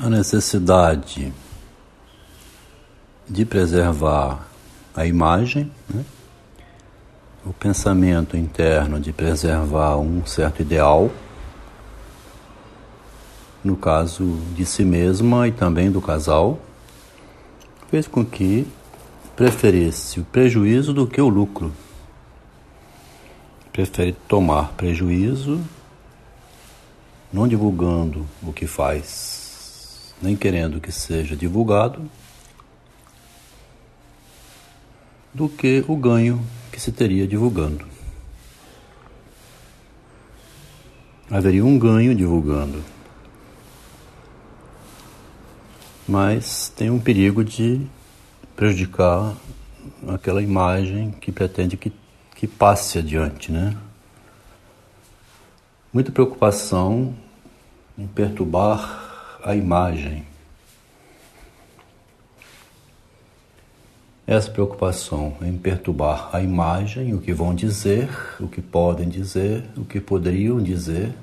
a necessidade de preservar a imagem, né? o pensamento interno de preservar um certo ideal, no caso de si mesma e também do casal, fez com que preferisse o prejuízo do que o lucro. Prefere tomar prejuízo, não divulgando o que faz nem querendo que seja divulgado, do que o ganho que se teria divulgando. Haveria um ganho divulgando, mas tem um perigo de prejudicar aquela imagem que pretende que, que passe adiante, né? Muita preocupação em perturbar a imagem. Essa preocupação em perturbar a imagem, o que vão dizer, o que podem dizer, o que poderiam dizer,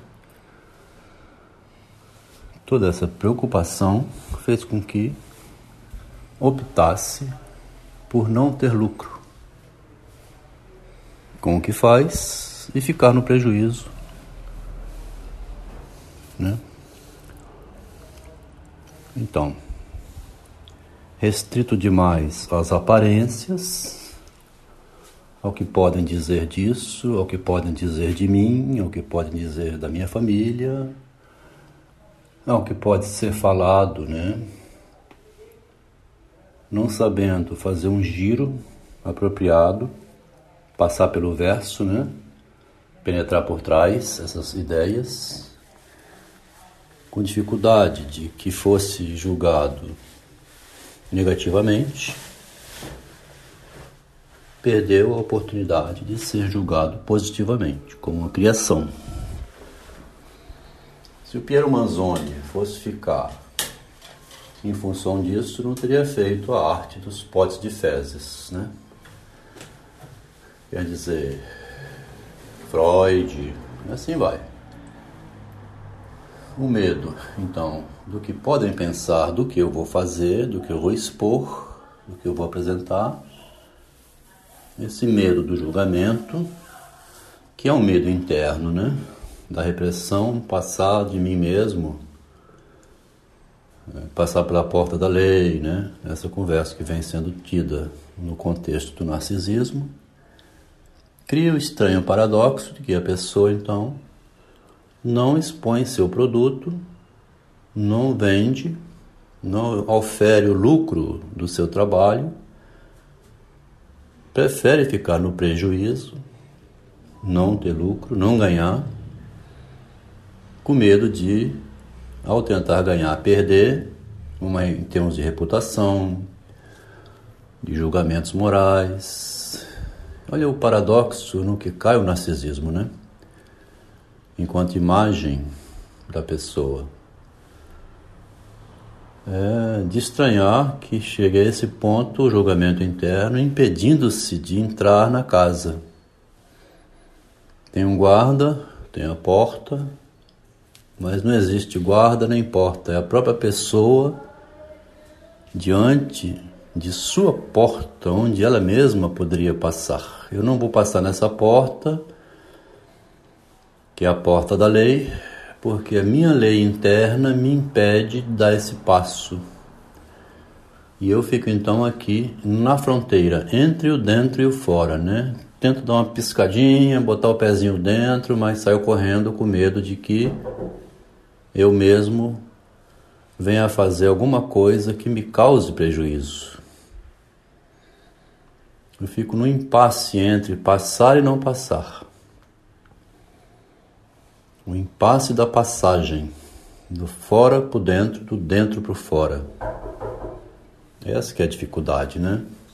toda essa preocupação fez com que optasse por não ter lucro com o que faz e ficar no prejuízo. Né? Então, restrito demais às aparências, ao que podem dizer disso, ao que podem dizer de mim, ao que podem dizer da minha família, ao que pode ser falado, né? Não sabendo fazer um giro apropriado, passar pelo verso, né? Penetrar por trás essas ideias com dificuldade de que fosse julgado negativamente, perdeu a oportunidade de ser julgado positivamente, como uma criação. Se o Piero Manzoni fosse ficar em função disso, não teria feito a arte dos potes de fezes, né? Quer dizer, Freud, assim vai. O medo, então, do que podem pensar, do que eu vou fazer, do que eu vou expor, do que eu vou apresentar. Esse medo do julgamento, que é um medo interno, né? Da repressão, passar de mim mesmo, é, passar pela porta da lei, né? Essa conversa que vem sendo tida no contexto do narcisismo, cria o estranho paradoxo de que a pessoa, então, não expõe seu produto, não vende, não ofere o lucro do seu trabalho, prefere ficar no prejuízo, não ter lucro, não ganhar, com medo de, ao tentar ganhar, perder, uma, em termos de reputação, de julgamentos morais. Olha o paradoxo no que cai o narcisismo, né? Enquanto imagem da pessoa. É de estranhar que chegue a esse ponto o julgamento interno impedindo-se de entrar na casa. Tem um guarda, tem a porta, mas não existe guarda nem porta, é a própria pessoa diante de sua porta, onde ela mesma poderia passar. Eu não vou passar nessa porta que é a porta da lei, porque a minha lei interna me impede de dar esse passo. E eu fico então aqui na fronteira, entre o dentro e o fora, né? Tento dar uma piscadinha, botar o pezinho dentro, mas saio correndo com medo de que eu mesmo venha fazer alguma coisa que me cause prejuízo. Eu fico no impasse entre passar e não passar o impasse da passagem, do fora para o dentro, do dentro para o fora. Essa que é a dificuldade, né?